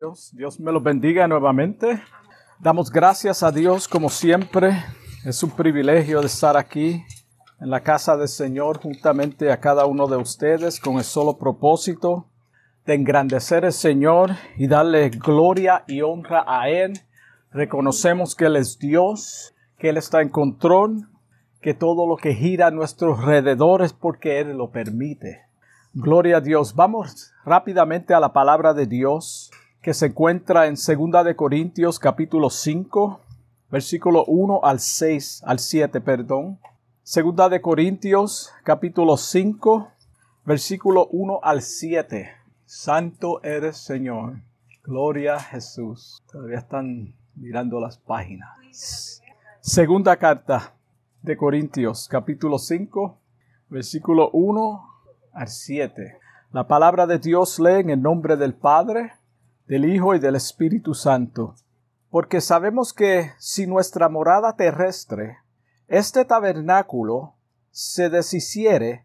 Dios, Dios me los bendiga nuevamente. Damos gracias a Dios como siempre. Es un privilegio de estar aquí en la casa del Señor juntamente a cada uno de ustedes con el solo propósito de engrandecer al Señor y darle gloria y honra a Él. Reconocemos que Él es Dios, que Él está en control, que todo lo que gira a nuestro alrededor es porque Él lo permite. Gloria a Dios. Vamos rápidamente a la palabra de Dios que se encuentra en Segunda de Corintios capítulo 5, versículo 1 al 6, al 7, perdón. Segunda de Corintios capítulo 5, versículo 1 al 7. Santo eres Señor. Gloria a Jesús. Todavía están mirando las páginas. Segunda carta de Corintios capítulo 5, versículo 1 al 7. La palabra de Dios lee en el nombre del Padre, del Hijo y del Espíritu Santo, porque sabemos que si nuestra morada terrestre, este tabernáculo, se deshiciere,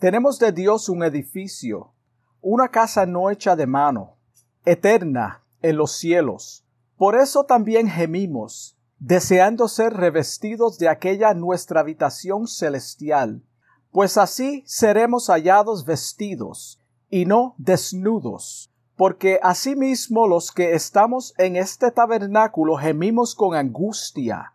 tenemos de Dios un edificio, una casa no hecha de mano, eterna en los cielos. Por eso también gemimos, deseando ser revestidos de aquella nuestra habitación celestial, pues así seremos hallados vestidos, y no desnudos porque asimismo los que estamos en este tabernáculo gemimos con angustia,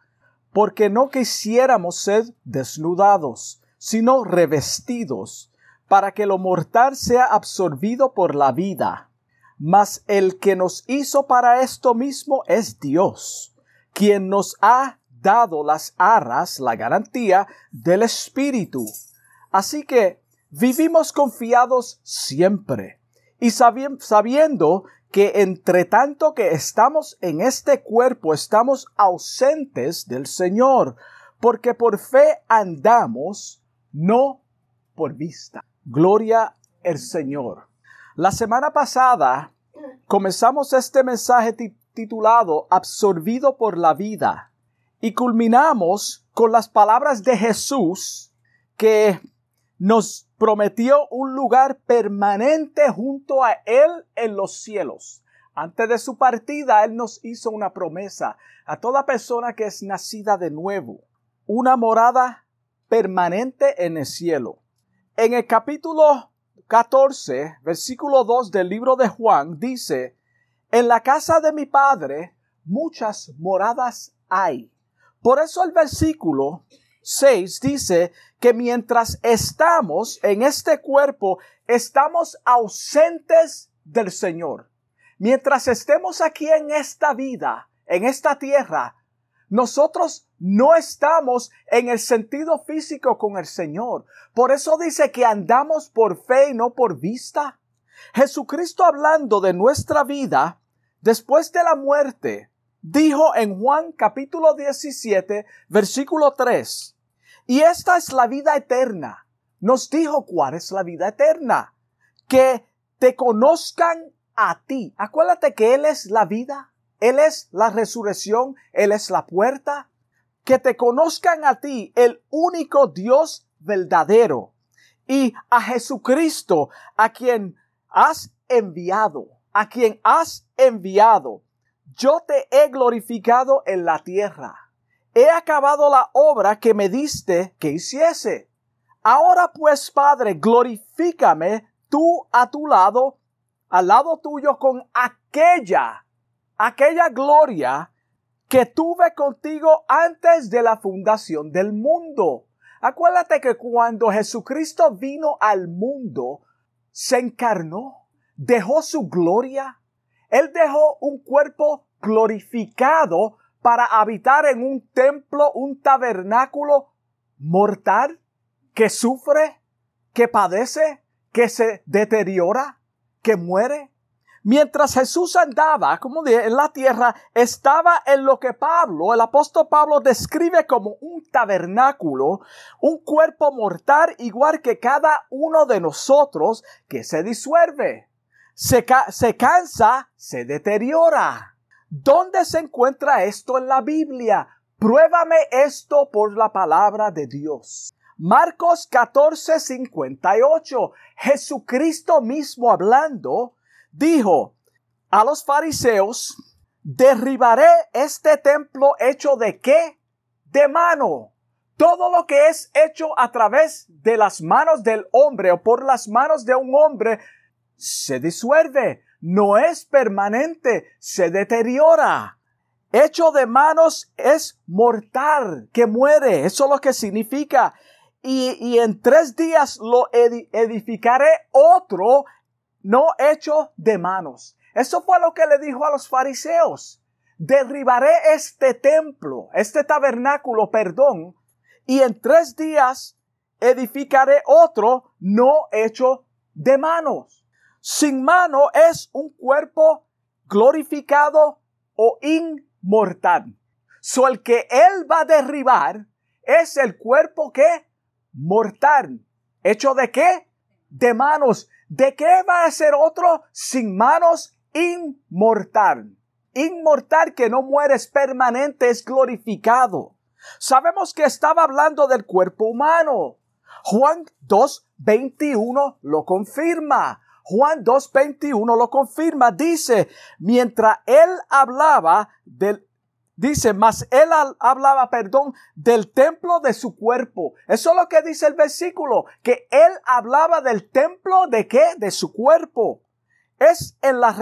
porque no quisiéramos ser desnudados, sino revestidos, para que lo mortal sea absorbido por la vida. Mas el que nos hizo para esto mismo es Dios, quien nos ha dado las arras, la garantía del Espíritu. Así que vivimos confiados siempre y sabiendo que entre tanto que estamos en este cuerpo estamos ausentes del Señor, porque por fe andamos, no por vista. Gloria al Señor. La semana pasada comenzamos este mensaje titulado Absorbido por la vida y culminamos con las palabras de Jesús que nos prometió un lugar permanente junto a Él en los cielos. Antes de su partida, Él nos hizo una promesa a toda persona que es nacida de nuevo, una morada permanente en el cielo. En el capítulo 14, versículo 2 del libro de Juan, dice, En la casa de mi Padre muchas moradas hay. Por eso el versículo 6 dice que mientras estamos en este cuerpo, estamos ausentes del Señor. Mientras estemos aquí en esta vida, en esta tierra, nosotros no estamos en el sentido físico con el Señor. Por eso dice que andamos por fe y no por vista. Jesucristo hablando de nuestra vida después de la muerte, dijo en Juan capítulo 17, versículo 3, y esta es la vida eterna. Nos dijo cuál es la vida eterna. Que te conozcan a ti. Acuérdate que Él es la vida. Él es la resurrección. Él es la puerta. Que te conozcan a ti, el único Dios verdadero. Y a Jesucristo, a quien has enviado. A quien has enviado. Yo te he glorificado en la tierra he acabado la obra que me diste que hiciese. Ahora pues, Padre, glorifícame tú a tu lado, al lado tuyo, con aquella, aquella gloria que tuve contigo antes de la fundación del mundo. Acuérdate que cuando Jesucristo vino al mundo, se encarnó, dejó su gloria, Él dejó un cuerpo glorificado para habitar en un templo, un tabernáculo mortal que sufre, que padece, que se deteriora, que muere. Mientras Jesús andaba, como dije, en la tierra, estaba en lo que Pablo, el apóstol Pablo, describe como un tabernáculo, un cuerpo mortal igual que cada uno de nosotros que se disuelve, se, se cansa, se deteriora. ¿Dónde se encuentra esto en la Biblia? Pruébame esto por la palabra de Dios. Marcos 14, 58. Jesucristo mismo hablando, dijo, a los fariseos, derribaré este templo hecho de qué? De mano. Todo lo que es hecho a través de las manos del hombre o por las manos de un hombre se disuelve, no es permanente, se deteriora. Hecho de manos es mortal, que muere, eso es lo que significa. Y, y en tres días lo edificaré otro, no hecho de manos. Eso fue lo que le dijo a los fariseos. Derribaré este templo, este tabernáculo, perdón, y en tres días edificaré otro no hecho de manos. Sin mano es un cuerpo glorificado o inmortal. So el que él va a derribar es el cuerpo que mortal. ¿Hecho de qué? De manos. ¿De qué va a ser otro sin manos? Inmortal. Inmortal que no muere es permanente, es glorificado. Sabemos que estaba hablando del cuerpo humano. Juan 2.21 lo confirma. Juan 2.21 lo confirma. Dice, mientras él hablaba del, dice, mas él hablaba, perdón, del templo de su cuerpo. Eso es lo que dice el versículo, que él hablaba del templo de qué? De su cuerpo. Es en la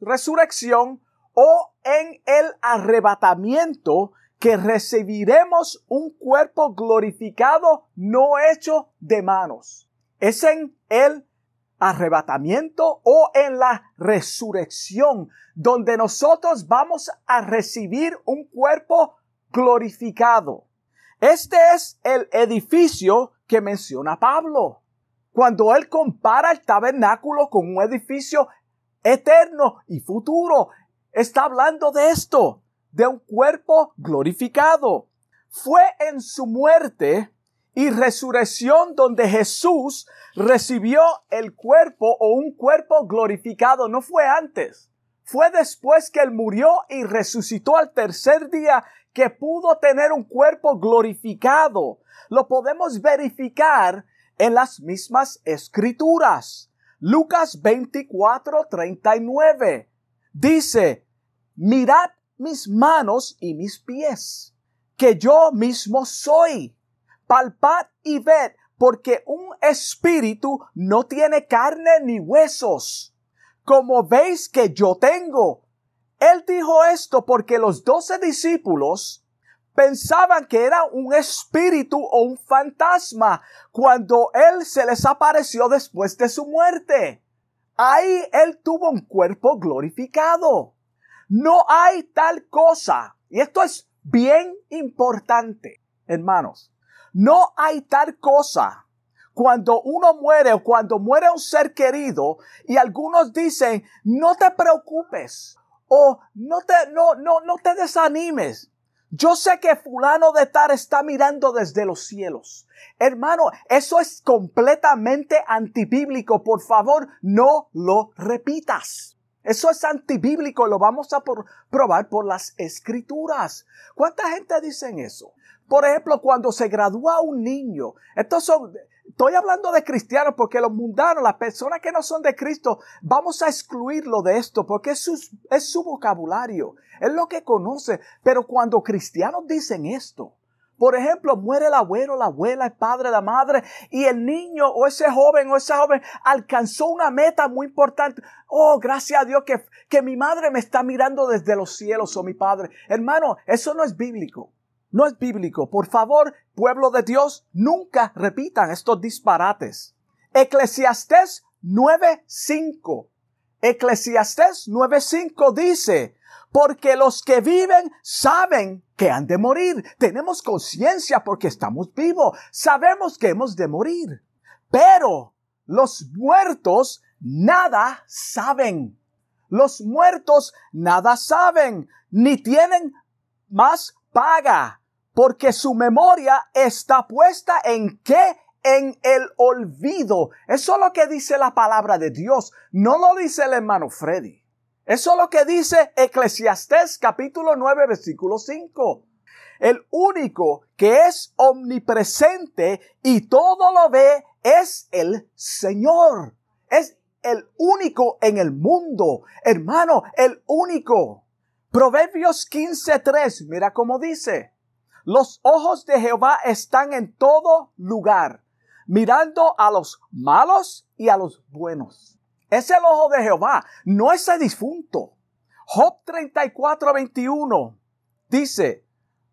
resurrección o en el arrebatamiento que recibiremos un cuerpo glorificado no hecho de manos. Es en el arrebatamiento o en la resurrección donde nosotros vamos a recibir un cuerpo glorificado. Este es el edificio que menciona Pablo. Cuando él compara el tabernáculo con un edificio eterno y futuro, está hablando de esto de un cuerpo glorificado. Fue en su muerte y resurrección donde Jesús recibió el cuerpo o un cuerpo glorificado. No fue antes. Fue después que él murió y resucitó al tercer día que pudo tener un cuerpo glorificado. Lo podemos verificar en las mismas escrituras. Lucas 24, 39 dice, mirad mis manos y mis pies, que yo mismo soy. Palpad y ved, porque un espíritu no tiene carne ni huesos, como veis que yo tengo. Él dijo esto porque los doce discípulos pensaban que era un espíritu o un fantasma cuando él se les apareció después de su muerte. Ahí él tuvo un cuerpo glorificado. No hay tal cosa. Y esto es bien importante, hermanos. No hay tal cosa cuando uno muere o cuando muere un ser querido y algunos dicen, no te preocupes o no te, no, no, no te desanimes. Yo sé que fulano de tal está mirando desde los cielos. Hermano, eso es completamente antibíblico. Por favor, no lo repitas. Eso es antibíblico, lo vamos a probar por las escrituras. ¿Cuánta gente dicen eso? Por ejemplo, cuando se gradúa un niño, estos son, estoy hablando de cristianos porque los mundanos, las personas que no son de Cristo, vamos a excluirlo de esto porque es su, es su vocabulario, es lo que conoce. Pero cuando cristianos dicen esto, por ejemplo, muere el abuelo, la abuela, el padre, la madre, y el niño o ese joven o esa joven alcanzó una meta muy importante. Oh, gracias a Dios que, que mi madre me está mirando desde los cielos o mi padre. Hermano, eso no es bíblico. No es bíblico. Por favor, pueblo de Dios, nunca repitan estos disparates. Eclesiastés 9.5. Eclesiastés 9.5 dice, porque los que viven saben que han de morir. Tenemos conciencia porque estamos vivos. Sabemos que hemos de morir. Pero los muertos nada saben. Los muertos nada saben, ni tienen más paga, porque su memoria está puesta en qué? En el olvido. Eso es lo que dice la palabra de Dios. No lo dice el hermano Freddy. Eso es lo que dice Eclesiastés capítulo 9 versículo 5. El único que es omnipresente y todo lo ve es el Señor. Es el único en el mundo. Hermano, el único. Proverbios 15.3, mira cómo dice. Los ojos de Jehová están en todo lugar, mirando a los malos y a los buenos. Es el ojo de Jehová, no ese difunto. Job 34.21 dice,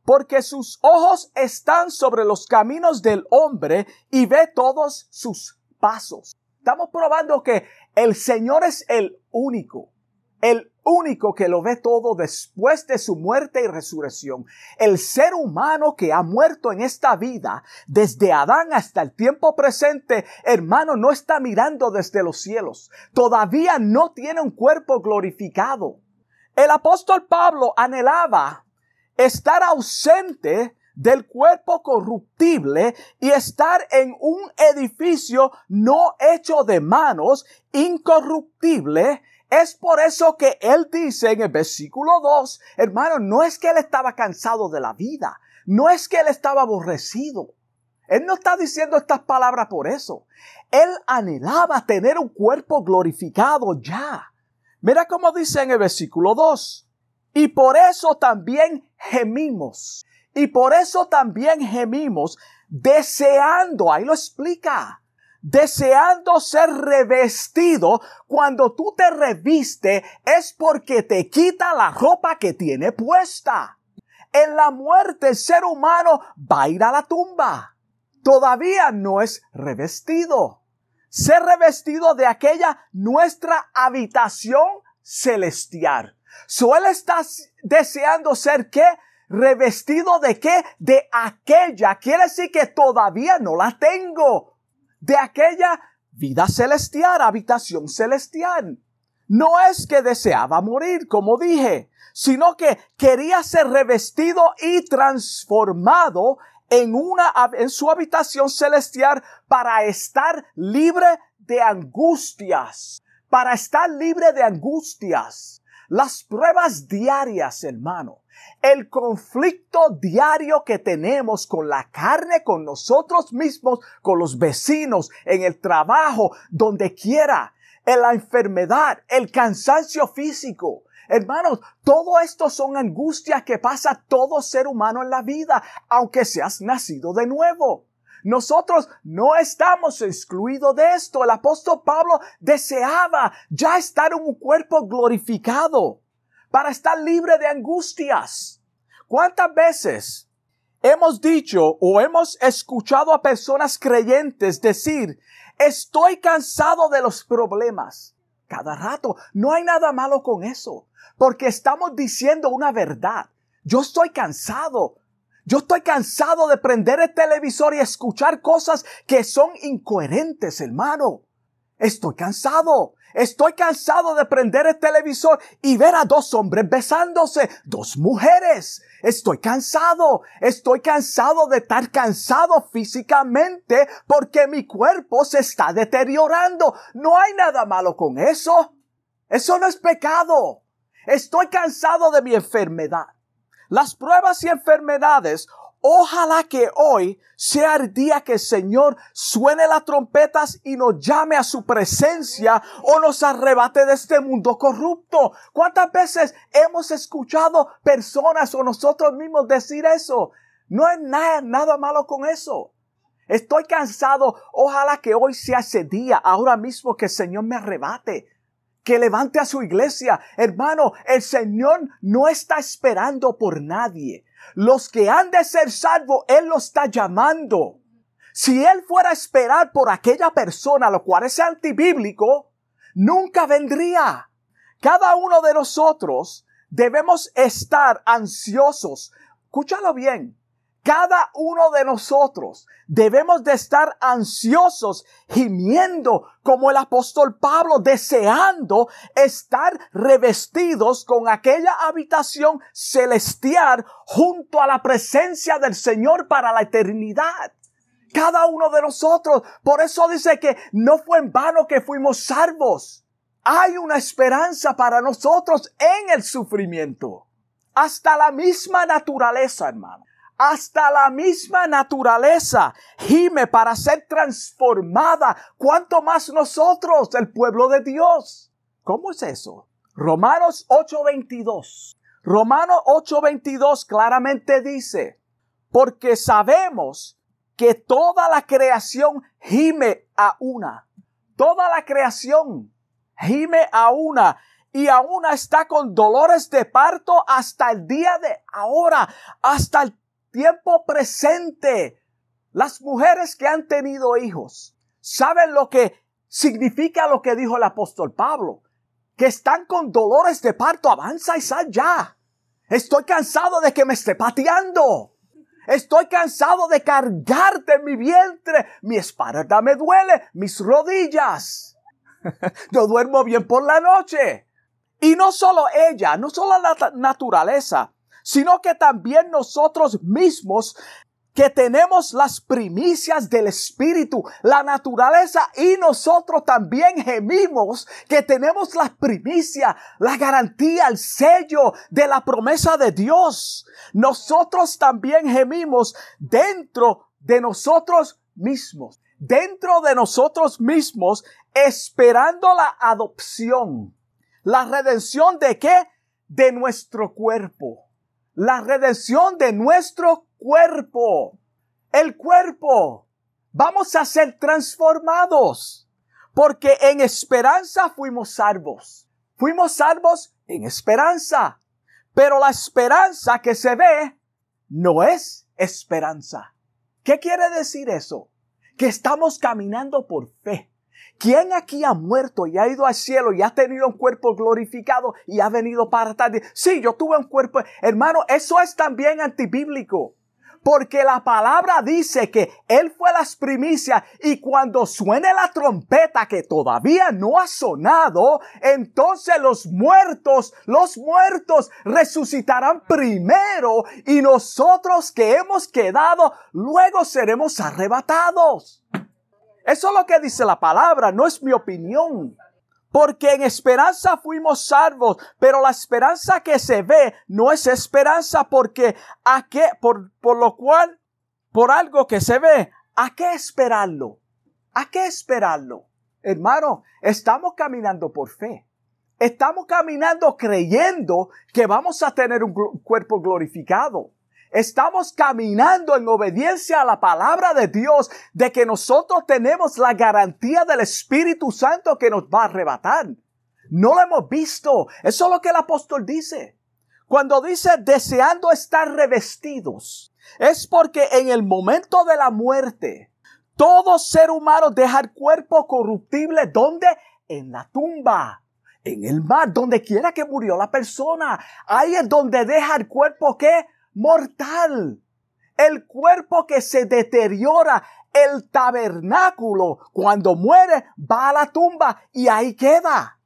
porque sus ojos están sobre los caminos del hombre y ve todos sus pasos. Estamos probando que el Señor es el único, el único que lo ve todo después de su muerte y resurrección. El ser humano que ha muerto en esta vida, desde Adán hasta el tiempo presente, hermano, no está mirando desde los cielos. Todavía no tiene un cuerpo glorificado. El apóstol Pablo anhelaba estar ausente del cuerpo corruptible y estar en un edificio no hecho de manos, incorruptible. Es por eso que él dice en el versículo 2, hermano, no es que él estaba cansado de la vida, no es que él estaba aborrecido. Él no está diciendo estas palabras por eso. Él anhelaba tener un cuerpo glorificado ya. Mira cómo dice en el versículo 2. Y por eso también gemimos. Y por eso también gemimos deseando, ahí lo explica, deseando ser revestido. Cuando tú te reviste es porque te quita la ropa que tiene puesta. En la muerte el ser humano va a ir a la tumba. Todavía no es revestido. Ser revestido de aquella nuestra habitación celestial. So él está deseando ser qué? Revestido de qué? De aquella. Quiere decir que todavía no la tengo. De aquella vida celestial, habitación celestial. No es que deseaba morir, como dije, sino que quería ser revestido y transformado en una, en su habitación celestial para estar libre de angustias, para estar libre de angustias. Las pruebas diarias, hermano. El conflicto diario que tenemos con la carne, con nosotros mismos, con los vecinos, en el trabajo, donde quiera. En la enfermedad, el cansancio físico. Hermanos, todo esto son angustias que pasa todo ser humano en la vida, aunque seas nacido de nuevo. Nosotros no estamos excluidos de esto. El apóstol Pablo deseaba ya estar en un cuerpo glorificado para estar libre de angustias. ¿Cuántas veces hemos dicho o hemos escuchado a personas creyentes decir, estoy cansado de los problemas? Cada rato, no hay nada malo con eso, porque estamos diciendo una verdad. Yo estoy cansado yo estoy cansado de prender el televisor y escuchar cosas que son incoherentes, hermano. Estoy cansado. Estoy cansado de prender el televisor y ver a dos hombres besándose, dos mujeres. Estoy cansado. Estoy cansado de estar cansado físicamente porque mi cuerpo se está deteriorando. No hay nada malo con eso. Eso no es pecado. Estoy cansado de mi enfermedad las pruebas y enfermedades, ojalá que hoy sea el día que el Señor suene las trompetas y nos llame a su presencia o nos arrebate de este mundo corrupto. ¿Cuántas veces hemos escuchado personas o nosotros mismos decir eso? No hay nada, nada malo con eso. Estoy cansado. Ojalá que hoy sea ese día, ahora mismo que el Señor me arrebate que levante a su iglesia. Hermano, el Señor no está esperando por nadie. Los que han de ser salvos, Él los está llamando. Si Él fuera a esperar por aquella persona, lo cual es antibíblico, nunca vendría. Cada uno de nosotros debemos estar ansiosos. Escúchalo bien. Cada uno de nosotros debemos de estar ansiosos, gimiendo como el apóstol Pablo, deseando estar revestidos con aquella habitación celestial junto a la presencia del Señor para la eternidad. Cada uno de nosotros. Por eso dice que no fue en vano que fuimos salvos. Hay una esperanza para nosotros en el sufrimiento. Hasta la misma naturaleza, hermano hasta la misma naturaleza gime para ser transformada. ¿Cuánto más nosotros, el pueblo de Dios? ¿Cómo es eso? Romanos 8:22. Romanos 8:22 claramente dice, porque sabemos que toda la creación gime a una. Toda la creación gime a una y a una está con dolores de parto hasta el día de ahora, hasta el tiempo presente. Las mujeres que han tenido hijos saben lo que significa lo que dijo el apóstol Pablo, que están con dolores de parto, avanza y sal ya. Estoy cansado de que me esté pateando. Estoy cansado de cargarte mi vientre. Mi espalda me duele, mis rodillas. no duermo bien por la noche. Y no solo ella, no solo la naturaleza, sino que también nosotros mismos que tenemos las primicias del Espíritu, la naturaleza y nosotros también gemimos que tenemos la primicia, la garantía, el sello de la promesa de Dios. Nosotros también gemimos dentro de nosotros mismos, dentro de nosotros mismos, esperando la adopción. La redención de qué? De nuestro cuerpo la redención de nuestro cuerpo. El cuerpo. Vamos a ser transformados. Porque en esperanza fuimos salvos. Fuimos salvos en esperanza. Pero la esperanza que se ve no es esperanza. ¿Qué quiere decir eso? Que estamos caminando por fe. ¿Quién aquí ha muerto y ha ido al cielo y ha tenido un cuerpo glorificado y ha venido para tarde? Sí, yo tuve un cuerpo. Hermano, eso es también antibíblico. Porque la palabra dice que Él fue las primicias y cuando suene la trompeta que todavía no ha sonado, entonces los muertos, los muertos resucitarán primero y nosotros que hemos quedado luego seremos arrebatados. Eso es lo que dice la palabra, no es mi opinión. Porque en esperanza fuimos salvos, pero la esperanza que se ve no es esperanza porque a qué, por, por lo cual, por algo que se ve, ¿a qué esperarlo? ¿A qué esperarlo? Hermano, estamos caminando por fe. Estamos caminando creyendo que vamos a tener un cuerpo glorificado. Estamos caminando en obediencia a la palabra de Dios de que nosotros tenemos la garantía del Espíritu Santo que nos va a arrebatar. No lo hemos visto. Eso es lo que el apóstol dice. Cuando dice deseando estar revestidos, es porque en el momento de la muerte, todo ser humano deja el cuerpo corruptible. ¿Dónde? En la tumba en el mar, donde quiera que murió la persona. Ahí es donde deja el cuerpo que mortal. El cuerpo que se deteriora, el tabernáculo, cuando muere, va a la tumba y ahí queda.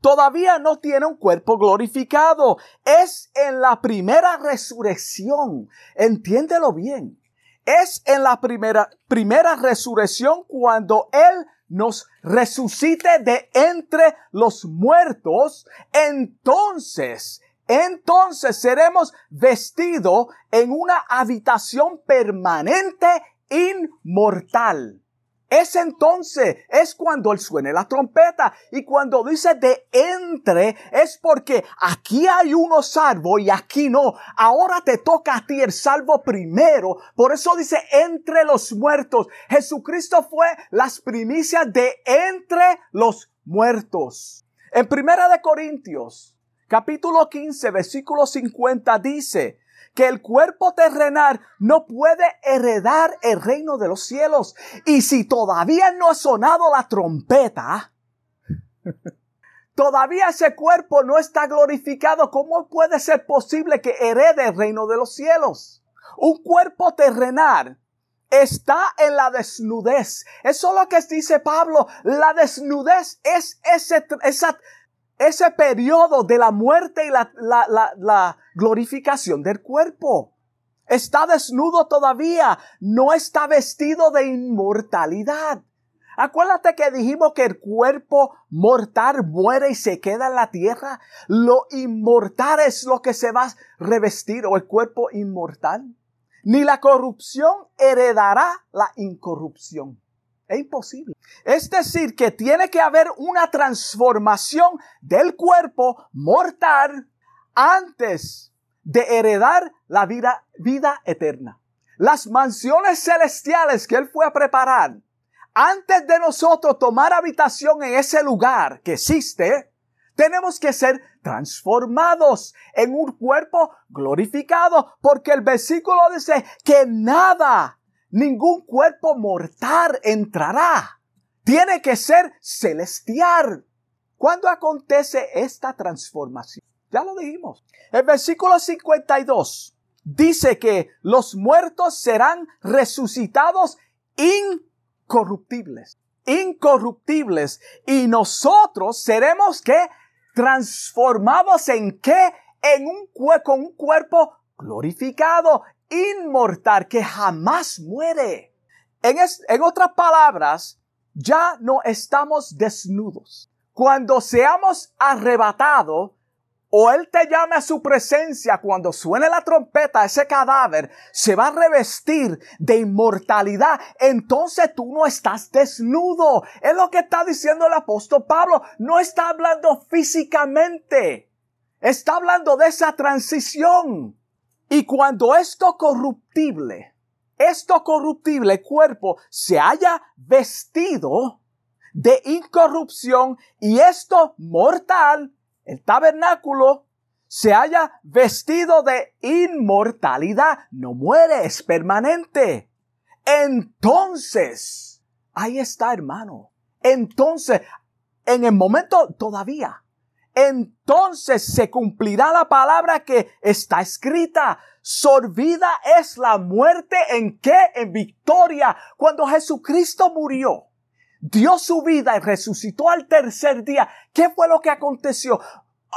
Todavía no tiene un cuerpo glorificado. Es en la primera resurrección. Entiéndelo bien. Es en la primera, primera resurrección cuando Él nos resucite de entre los muertos. Entonces entonces seremos vestidos en una habitación permanente inmortal. Es entonces, es cuando él suene la trompeta. Y cuando dice de entre, es porque aquí hay uno salvo y aquí no. Ahora te toca a ti el salvo primero. Por eso dice entre los muertos. Jesucristo fue las primicias de entre los muertos. En Primera de Corintios, capítulo 15, versículo 50 dice que el cuerpo terrenal no puede heredar el reino de los cielos. Y si todavía no ha sonado la trompeta, todavía ese cuerpo no está glorificado, ¿cómo puede ser posible que herede el reino de los cielos? Un cuerpo terrenal está en la desnudez. Eso es lo que dice Pablo. La desnudez es ese, esa ese periodo de la muerte y la, glorificación del cuerpo. Está desnudo todavía, no está vestido de inmortalidad. Acuérdate que dijimos que el cuerpo mortal muere y se queda en la tierra. Lo inmortal es lo que se va a revestir o el cuerpo inmortal. ni la corrupción heredará la incorrupción. Es imposible. Es decir, que tiene que haber una transformación del cuerpo mortal antes de heredar la vida, vida eterna. Las mansiones celestiales que Él fue a preparar, antes de nosotros tomar habitación en ese lugar que existe, tenemos que ser transformados en un cuerpo glorificado, porque el versículo dice que nada, ningún cuerpo mortal entrará. Tiene que ser celestial. ¿Cuándo acontece esta transformación? Ya lo dijimos. El versículo 52 dice que los muertos serán resucitados incorruptibles. Incorruptibles. Y nosotros seremos que transformados en qué? En un cuerpo, un cuerpo glorificado, inmortal, que jamás muere. En, en otras palabras, ya no estamos desnudos. Cuando seamos arrebatados, o Él te llame a su presencia cuando suene la trompeta, ese cadáver se va a revestir de inmortalidad. Entonces tú no estás desnudo. Es lo que está diciendo el apóstol Pablo. No está hablando físicamente. Está hablando de esa transición. Y cuando esto corruptible, esto corruptible cuerpo se haya vestido de incorrupción y esto mortal, el tabernáculo se haya vestido de inmortalidad, no muere, es permanente. Entonces, ahí está, hermano. Entonces, en el momento todavía, entonces se cumplirá la palabra que está escrita. Sorbida es la muerte en qué? En victoria. Cuando Jesucristo murió, dio su vida y resucitó al tercer día. ¿Qué fue lo que aconteció?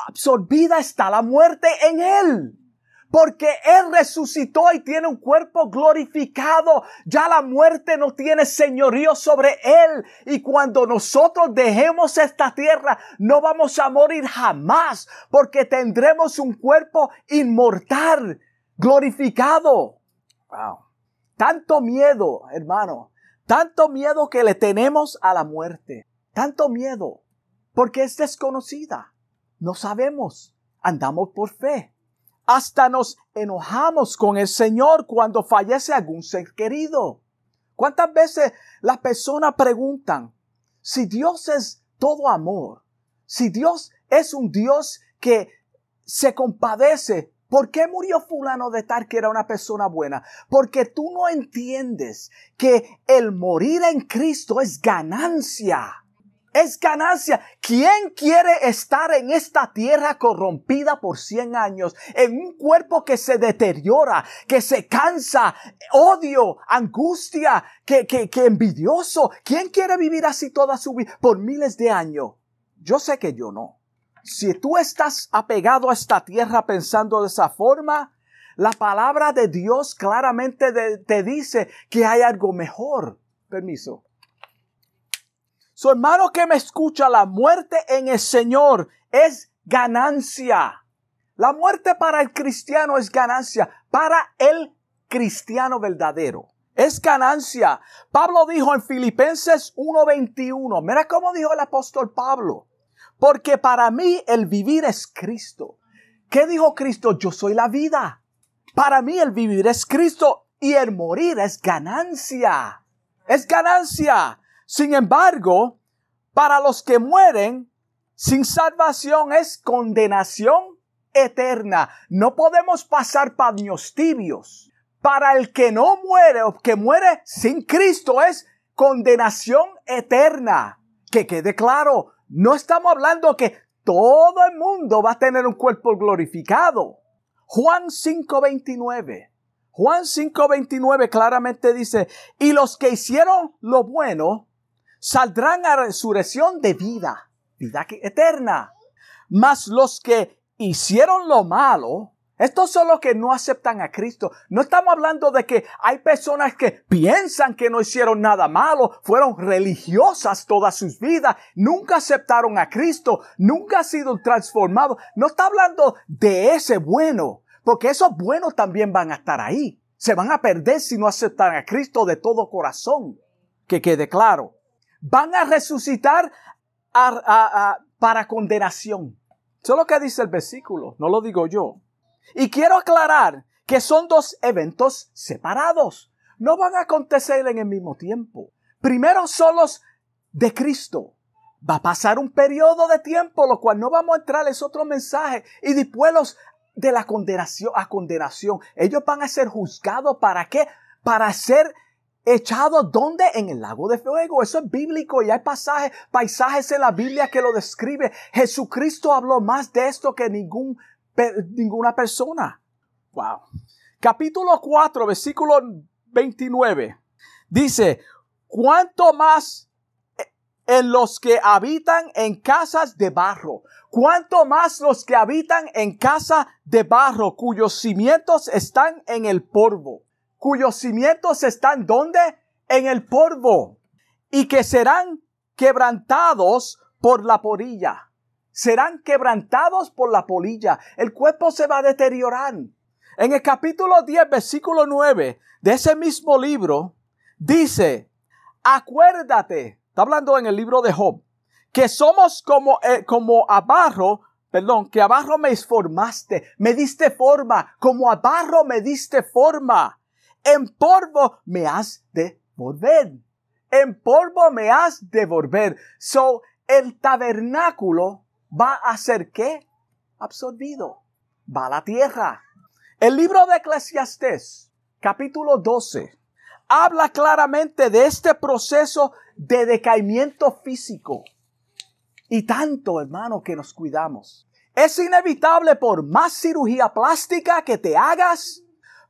Absorbida está la muerte en él. Porque Él resucitó y tiene un cuerpo glorificado. Ya la muerte no tiene señorío sobre Él. Y cuando nosotros dejemos esta tierra, no vamos a morir jamás. Porque tendremos un cuerpo inmortal, glorificado. Wow. Tanto miedo, hermano. Tanto miedo que le tenemos a la muerte. Tanto miedo. Porque es desconocida. No sabemos. Andamos por fe. Hasta nos enojamos con el Señor cuando fallece algún ser querido. ¿Cuántas veces las personas preguntan si Dios es todo amor? Si Dios es un Dios que se compadece ¿Por qué murió fulano de tal que era una persona buena? Porque tú no entiendes que el morir en Cristo es ganancia. Es ganancia. ¿Quién quiere estar en esta tierra corrompida por 100 años, en un cuerpo que se deteriora, que se cansa, odio, angustia, que, que, que envidioso? ¿Quién quiere vivir así toda su vida por miles de años? Yo sé que yo no. Si tú estás apegado a esta tierra pensando de esa forma, la palabra de Dios claramente te dice que hay algo mejor. Permiso. Su hermano que me escucha, la muerte en el Señor es ganancia. La muerte para el cristiano es ganancia. Para el cristiano verdadero. Es ganancia. Pablo dijo en Filipenses 1.21. Mira cómo dijo el apóstol Pablo. Porque para mí el vivir es Cristo. ¿Qué dijo Cristo? Yo soy la vida. Para mí el vivir es Cristo y el morir es ganancia. Es ganancia. Sin embargo, para los que mueren sin salvación es condenación eterna. No podemos pasar paños tibios. Para el que no muere o que muere sin Cristo es condenación eterna. Que quede claro, no estamos hablando que todo el mundo va a tener un cuerpo glorificado. Juan 5:29. Juan 5:29 claramente dice, y los que hicieron lo bueno saldrán a resurrección de vida, vida eterna. Mas los que hicieron lo malo estos son los que no aceptan a Cristo. No estamos hablando de que hay personas que piensan que no hicieron nada malo, fueron religiosas todas sus vidas, nunca aceptaron a Cristo, nunca han sido transformados. No está hablando de ese bueno, porque esos buenos también van a estar ahí. Se van a perder si no aceptan a Cristo de todo corazón. Que quede claro. Van a resucitar para condenación. Eso es lo que dice el versículo, no lo digo yo. Y quiero aclarar que son dos eventos separados. No van a acontecer en el mismo tiempo. Primero son los de Cristo. Va a pasar un periodo de tiempo, lo cual no vamos a entrar, es otro mensaje. Y después los de la condenación a condenación. Ellos van a ser juzgados para qué? Para ser echados ¿dónde? En el lago de fuego. Eso es bíblico y hay pasajes, paisajes en la Biblia que lo describe. Jesucristo habló más de esto que ningún, ninguna persona. Wow. Capítulo 4, versículo 29. Dice, ¿cuánto más en los que habitan en casas de barro? ¿Cuánto más los que habitan en casa de barro cuyos cimientos están en el polvo? Cuyos cimientos están ¿dónde? En el polvo. Y que serán quebrantados por la polilla. Serán quebrantados por la polilla. El cuerpo se va a deteriorar. En el capítulo 10, versículo 9 de ese mismo libro, dice, acuérdate, está hablando en el libro de Job, que somos como, eh, como a barro, perdón, que a barro me formaste, me diste forma, como a barro me diste forma. En polvo me has de volver. En polvo me has de volver. So, el tabernáculo va a ser qué? Absorbido. Va a la tierra. El libro de Eclesiastés, capítulo 12, habla claramente de este proceso de decaimiento físico. Y tanto, hermano, que nos cuidamos. Es inevitable por más cirugía plástica que te hagas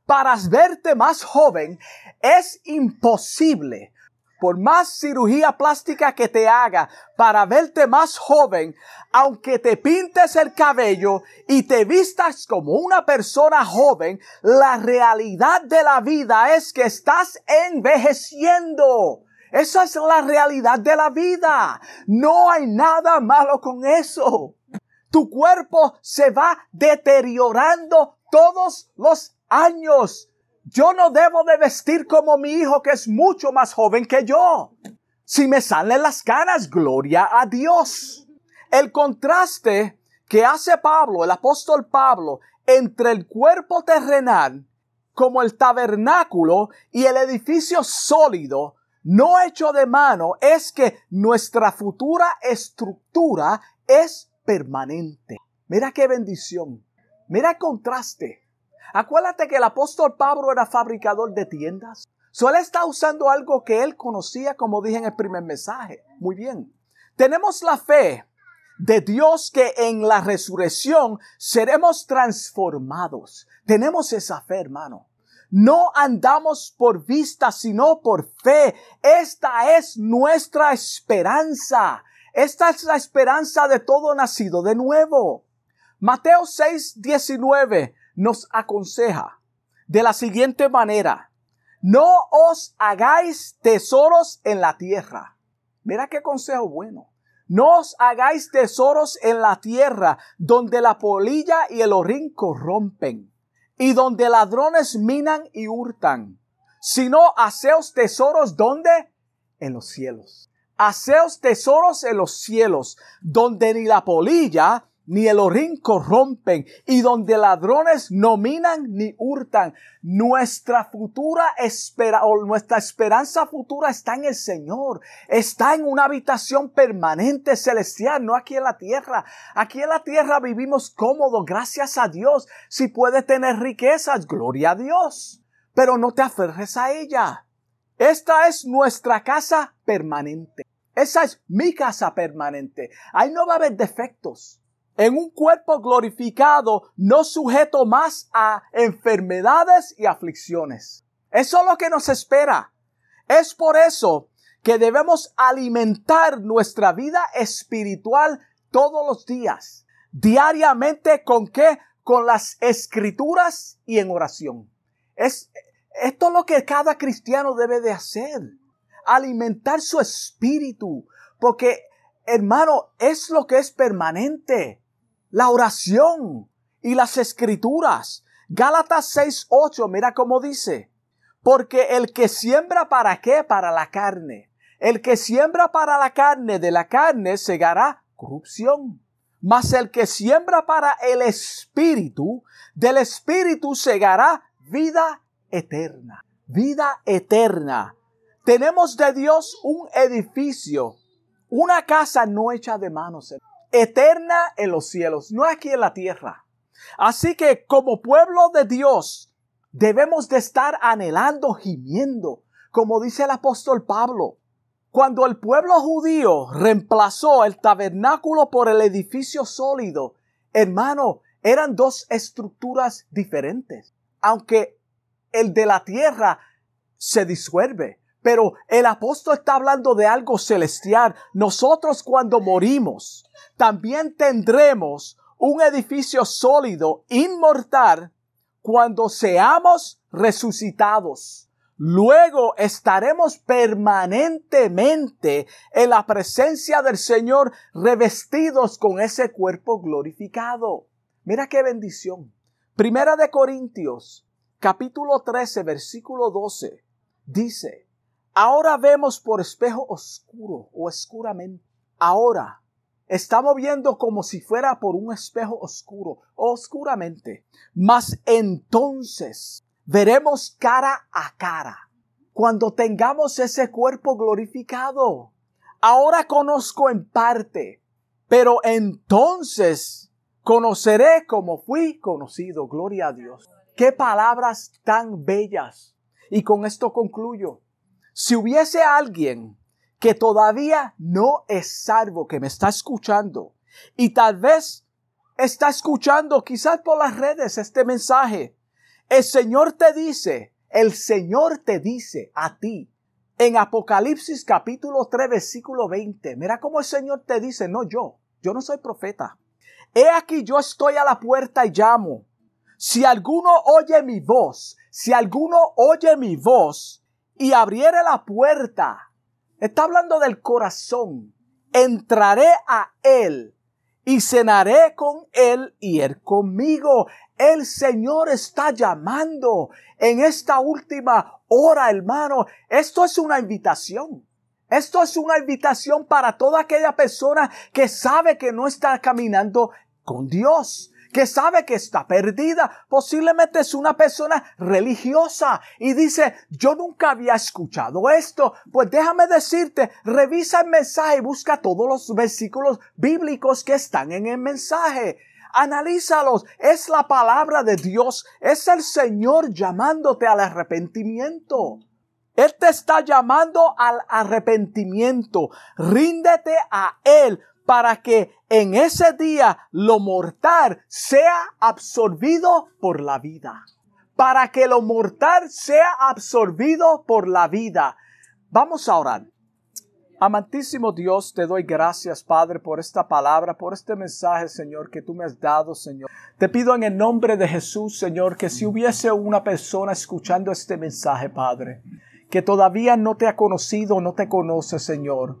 para verte más joven. Es imposible por más cirugía plástica que te haga para verte más joven, aunque te pintes el cabello y te vistas como una persona joven, la realidad de la vida es que estás envejeciendo. Esa es la realidad de la vida. No hay nada malo con eso. Tu cuerpo se va deteriorando todos los años. Yo no debo de vestir como mi hijo que es mucho más joven que yo. Si me salen las canas, gloria a Dios. El contraste que hace Pablo, el apóstol Pablo, entre el cuerpo terrenal como el tabernáculo y el edificio sólido, no hecho de mano, es que nuestra futura estructura es permanente. Mira qué bendición. Mira el contraste. Acuérdate que el apóstol Pablo era fabricador de tiendas. Solo está usando algo que él conocía, como dije en el primer mensaje. Muy bien. Tenemos la fe de Dios que en la resurrección seremos transformados. Tenemos esa fe, hermano. No andamos por vista, sino por fe. Esta es nuestra esperanza. Esta es la esperanza de todo nacido de nuevo. Mateo 6, 19 nos aconseja de la siguiente manera. No os hagáis tesoros en la tierra. Mira qué consejo bueno. No os hagáis tesoros en la tierra donde la polilla y el orín corrompen y donde ladrones minan y hurtan, sino haceos tesoros donde? En los cielos. Haceos tesoros en los cielos, donde ni la polilla ni el orín corrompen, y donde ladrones no minan ni hurtan. Nuestra futura espera, o nuestra esperanza futura está en el Señor. Está en una habitación permanente celestial, no aquí en la tierra. Aquí en la tierra vivimos cómodos, gracias a Dios. Si puedes tener riquezas, gloria a Dios. Pero no te aferres a ella. Esta es nuestra casa permanente. Esa es mi casa permanente. Ahí no va a haber defectos en un cuerpo glorificado, no sujeto más a enfermedades y aflicciones. Eso es lo que nos espera. Es por eso que debemos alimentar nuestra vida espiritual todos los días, diariamente con qué? Con las escrituras y en oración. Es, esto es lo que cada cristiano debe de hacer. Alimentar su espíritu. Porque, hermano, es lo que es permanente la oración y las escrituras. Gálatas 6:8, mira cómo dice, porque el que siembra para qué? Para la carne. El que siembra para la carne, de la carne segará corrupción. Mas el que siembra para el espíritu, del espíritu segará vida eterna. Vida eterna. Tenemos de Dios un edificio, una casa no hecha de manos, eterna en los cielos, no aquí en la tierra. Así que como pueblo de Dios debemos de estar anhelando, gimiendo, como dice el apóstol Pablo. Cuando el pueblo judío reemplazó el tabernáculo por el edificio sólido, hermano, eran dos estructuras diferentes. Aunque el de la tierra se disuelve, pero el apóstol está hablando de algo celestial. Nosotros cuando morimos, también tendremos un edificio sólido, inmortal, cuando seamos resucitados. Luego estaremos permanentemente en la presencia del Señor revestidos con ese cuerpo glorificado. Mira qué bendición. Primera de Corintios, capítulo 13, versículo 12, dice, ahora vemos por espejo oscuro o oscuramente. Ahora estamos viendo como si fuera por un espejo oscuro, oscuramente. Mas entonces veremos cara a cara cuando tengamos ese cuerpo glorificado. Ahora conozco en parte, pero entonces conoceré como fui conocido. Gloria a Dios. Qué palabras tan bellas. Y con esto concluyo. Si hubiese alguien que todavía no es salvo, que me está escuchando, y tal vez está escuchando quizás por las redes este mensaje, el Señor te dice, el Señor te dice a ti, en Apocalipsis capítulo 3 versículo 20, mira cómo el Señor te dice, no yo, yo no soy profeta. He aquí yo estoy a la puerta y llamo. Si alguno oye mi voz, si alguno oye mi voz y abriere la puerta, está hablando del corazón, entraré a él y cenaré con él y él conmigo. El Señor está llamando en esta última hora, hermano. Esto es una invitación. Esto es una invitación para toda aquella persona que sabe que no está caminando con Dios, que sabe que está perdida. Posiblemente es una persona religiosa y dice, yo nunca había escuchado esto. Pues déjame decirte, revisa el mensaje y busca todos los versículos bíblicos que están en el mensaje. Analízalos. Es la palabra de Dios. Es el Señor llamándote al arrepentimiento. Él te está llamando al arrepentimiento. Ríndete a Él para que en ese día lo mortal sea absorbido por la vida. Para que lo mortal sea absorbido por la vida. Vamos a orar. Amantísimo Dios, te doy gracias, Padre, por esta palabra, por este mensaje, Señor, que tú me has dado, Señor. Te pido en el nombre de Jesús, Señor, que si hubiese una persona escuchando este mensaje, Padre, que todavía no te ha conocido, no te conoce, Señor,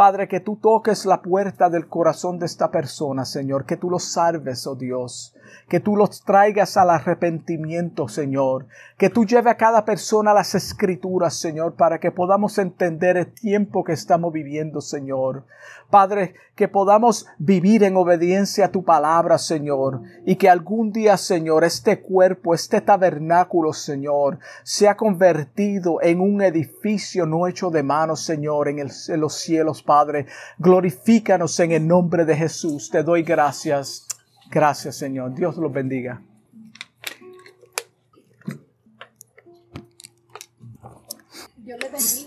Padre, que tú toques la puerta del corazón de esta persona, Señor, que tú los salves, oh Dios, que tú los traigas al arrepentimiento, Señor, que tú lleves a cada persona las escrituras, Señor, para que podamos entender el tiempo que estamos viviendo, Señor. Padre, que podamos vivir en obediencia a tu palabra, Señor, y que algún día, Señor, este cuerpo, este tabernáculo, Señor, sea convertido en un edificio no hecho de manos, Señor, en, en los cielos, Padre. Glorifícanos en el nombre de Jesús. Te doy gracias. Gracias, Señor. Dios los bendiga. Dios les bendiga,